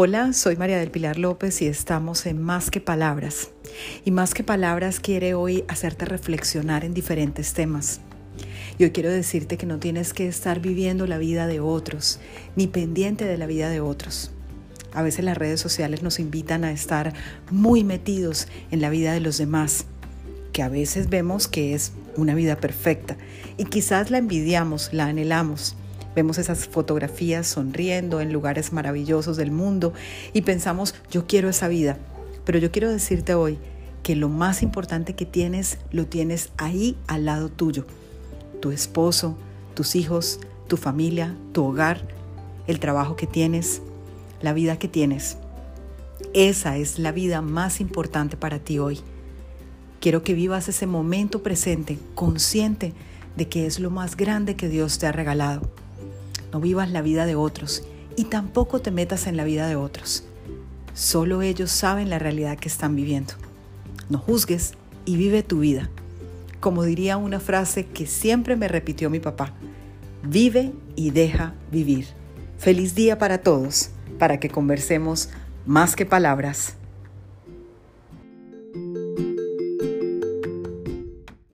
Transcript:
Hola, soy María del Pilar López y estamos en Más que Palabras. Y Más que Palabras quiere hoy hacerte reflexionar en diferentes temas. Y hoy quiero decirte que no tienes que estar viviendo la vida de otros, ni pendiente de la vida de otros. A veces las redes sociales nos invitan a estar muy metidos en la vida de los demás, que a veces vemos que es una vida perfecta y quizás la envidiamos, la anhelamos Vemos esas fotografías sonriendo en lugares maravillosos del mundo y pensamos, yo quiero esa vida. Pero yo quiero decirte hoy que lo más importante que tienes lo tienes ahí al lado tuyo. Tu esposo, tus hijos, tu familia, tu hogar, el trabajo que tienes, la vida que tienes. Esa es la vida más importante para ti hoy. Quiero que vivas ese momento presente, consciente de que es lo más grande que Dios te ha regalado no vivas la vida de otros y tampoco te metas en la vida de otros. Solo ellos saben la realidad que están viviendo. No juzgues y vive tu vida. Como diría una frase que siempre me repitió mi papá, vive y deja vivir. Feliz día para todos, para que conversemos más que palabras.